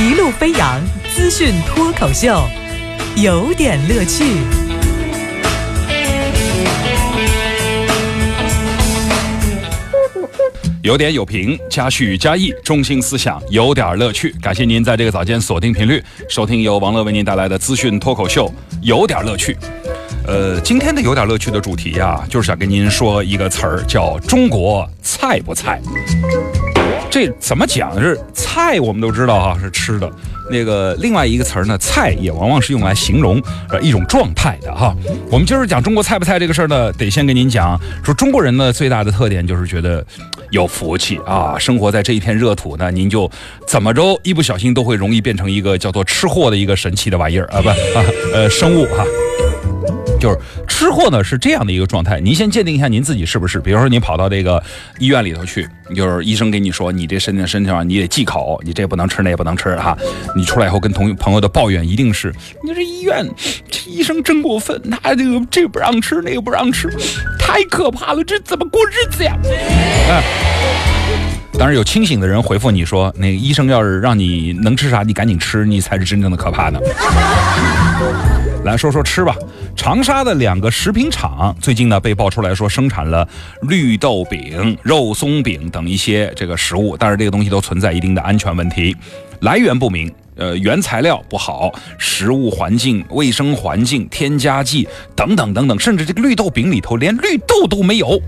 一路飞扬资讯脱口秀，有点乐趣。有点有评，加叙加意，中心思想有点乐趣。感谢您在这个早间锁定频率，收听由王乐为您带来的资讯脱口秀，有点乐趣。呃，今天的有点乐趣的主题呀，就是想跟您说一个词儿，叫中国菜不菜。这怎么讲？是菜，我们都知道哈，是吃的。那个另外一个词儿呢，菜也往往是用来形容呃一种状态的哈。我们今儿讲中国菜不菜这个事儿呢，得先跟您讲说，中国人呢最大的特点就是觉得有福气啊，生活在这一片热土呢，您就怎么着一不小心都会容易变成一个叫做吃货的一个神奇的玩意儿啊，不啊呃生物哈。就是吃货呢是这样的一个状态，您先鉴定一下您自己是不是。比如说你跑到这个医院里头去，就是医生给你说你这身体身体上你得忌口，你这不能吃那也不能吃哈。你出来以后跟同朋友的抱怨一定是，你这医院这医生真过分，他这个这不让吃那个不让吃，太可怕了，这怎么过日子呀？啊！当然有清醒的人回复你说，那个医生要是让你能吃啥你赶紧吃，你才是真正的可怕呢。来说说吃吧，长沙的两个食品厂最近呢被爆出来说生产了绿豆饼、肉松饼等一些这个食物，但是这个东西都存在一定的安全问题，来源不明，呃，原材料不好，食物环境、卫生环境、添加剂等等等等，甚至这个绿豆饼里头连绿豆都没有。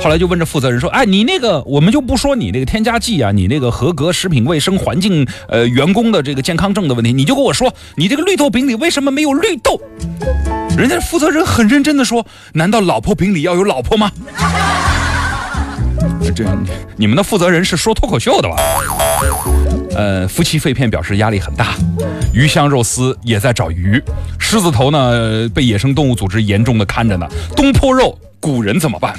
后来就问这负责人说：“哎，你那个，我们就不说你那个添加剂啊，你那个合格食品卫生环境，呃，员工的这个健康证的问题，你就跟我说，你这个绿豆饼里为什么没有绿豆？”人家负责人很认真的说：“难道老婆饼里要有老婆吗？”这你们的负责人是说脱口秀的吧？呃，夫妻肺片表示压力很大，鱼香肉丝也在找鱼，狮子头呢被野生动物组织严重的看着呢，东坡肉古人怎么办？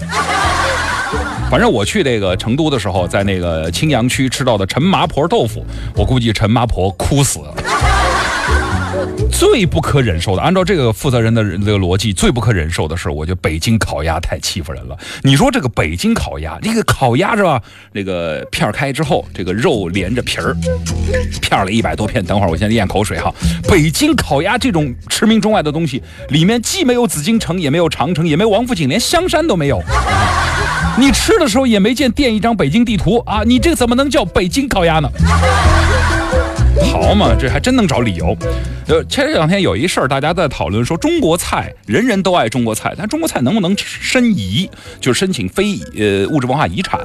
反正我去那个成都的时候，在那个青羊区吃到的陈麻婆豆腐，我估计陈麻婆哭死了。最不可忍受的，按照这个负责人的这个逻辑，最不可忍受的是，我觉得北京烤鸭太欺负人了。你说这个北京烤鸭，这个烤鸭是吧？那个片开之后，这个肉连着皮儿，片了一百多片。等会儿我先咽口水哈。北京烤鸭这种驰名中外的东西，里面既没有紫禁城，也没有长城，也没有王府井，连香山都没有。你吃的时候也没见垫一张北京地图啊！你这怎么能叫北京烤鸭呢？好嘛，这还真能找理由。呃，前两天有一事儿，大家在讨论说中国菜，人人都爱中国菜，但中国菜能不能申遗，就是申请非呃物质文化遗产？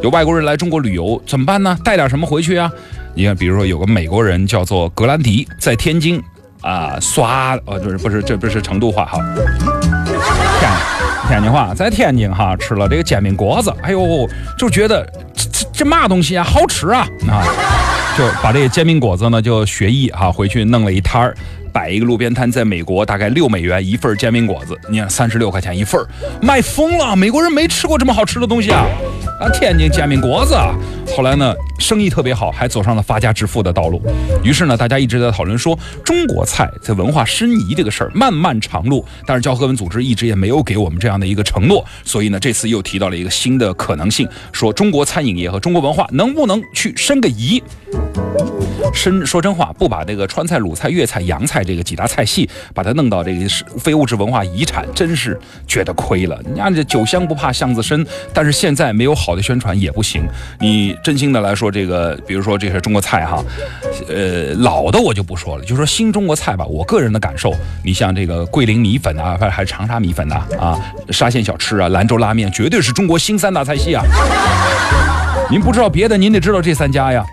有外国人来中国旅游怎么办呢？带点什么回去啊？你看，比如说有个美国人叫做格兰迪，在天津啊刷，呃，就是不是这不是成都话哈。天津话，在天津哈吃了这个煎饼果子，哎呦，就觉得这这这嘛东西啊，好吃啊啊！就把这个煎饼果子呢就学艺哈，回去弄了一摊儿。摆一个路边摊，在美国大概六美元一份煎饼果子，你看三十六块钱一份卖疯了！美国人没吃过这么好吃的东西啊！啊，天津煎饼果子，后来呢，生意特别好，还走上了发家致富的道路。于是呢，大家一直在讨论说，中国菜在文化申遗这个事儿漫漫长路，但是教科文组织一直也没有给我们这样的一个承诺，所以呢，这次又提到了一个新的可能性，说中国餐饮业和中国文化能不能去申个遗？申说真话，不把这个川菜、鲁菜、粤菜、洋菜这个几大菜系，把它弄到这个是非物质文化遗产，真是觉得亏了。你看这酒香不怕巷子深，但是现在没有好的宣传也不行。你真心的来说，这个比如说这是中国菜哈，呃，老的我就不说了，就说新中国菜吧。我个人的感受，你像这个桂林米粉啊，还是长沙米粉呐，啊，沙县小吃啊，兰州拉面，绝对是中国新三大菜系啊。您不知道别的，您得知道这三家呀。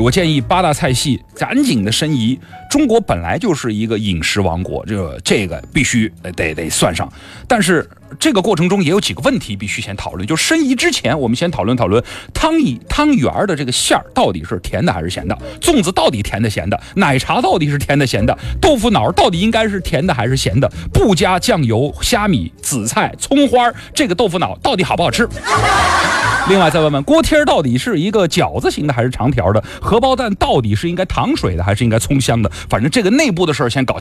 我建议八大菜系赶紧的申遗。中国本来就是一个饮食王国，这这个必须得得算上。但是这个过程中也有几个问题必须先讨论。就申遗之前，我们先讨论讨论汤一汤圆儿的这个馅儿到底是甜的还是咸的？粽子到底甜的咸的？奶茶到底是甜的咸的？豆腐脑到底应该是甜的还是咸的？不加酱油、虾米、紫菜、葱花，这个豆腐脑到底好不好吃？另外再问问锅贴到底是一个饺子型的还是长条的？荷包蛋到底是应该糖水的还是应该葱香的？反正这个内部的事儿先搞。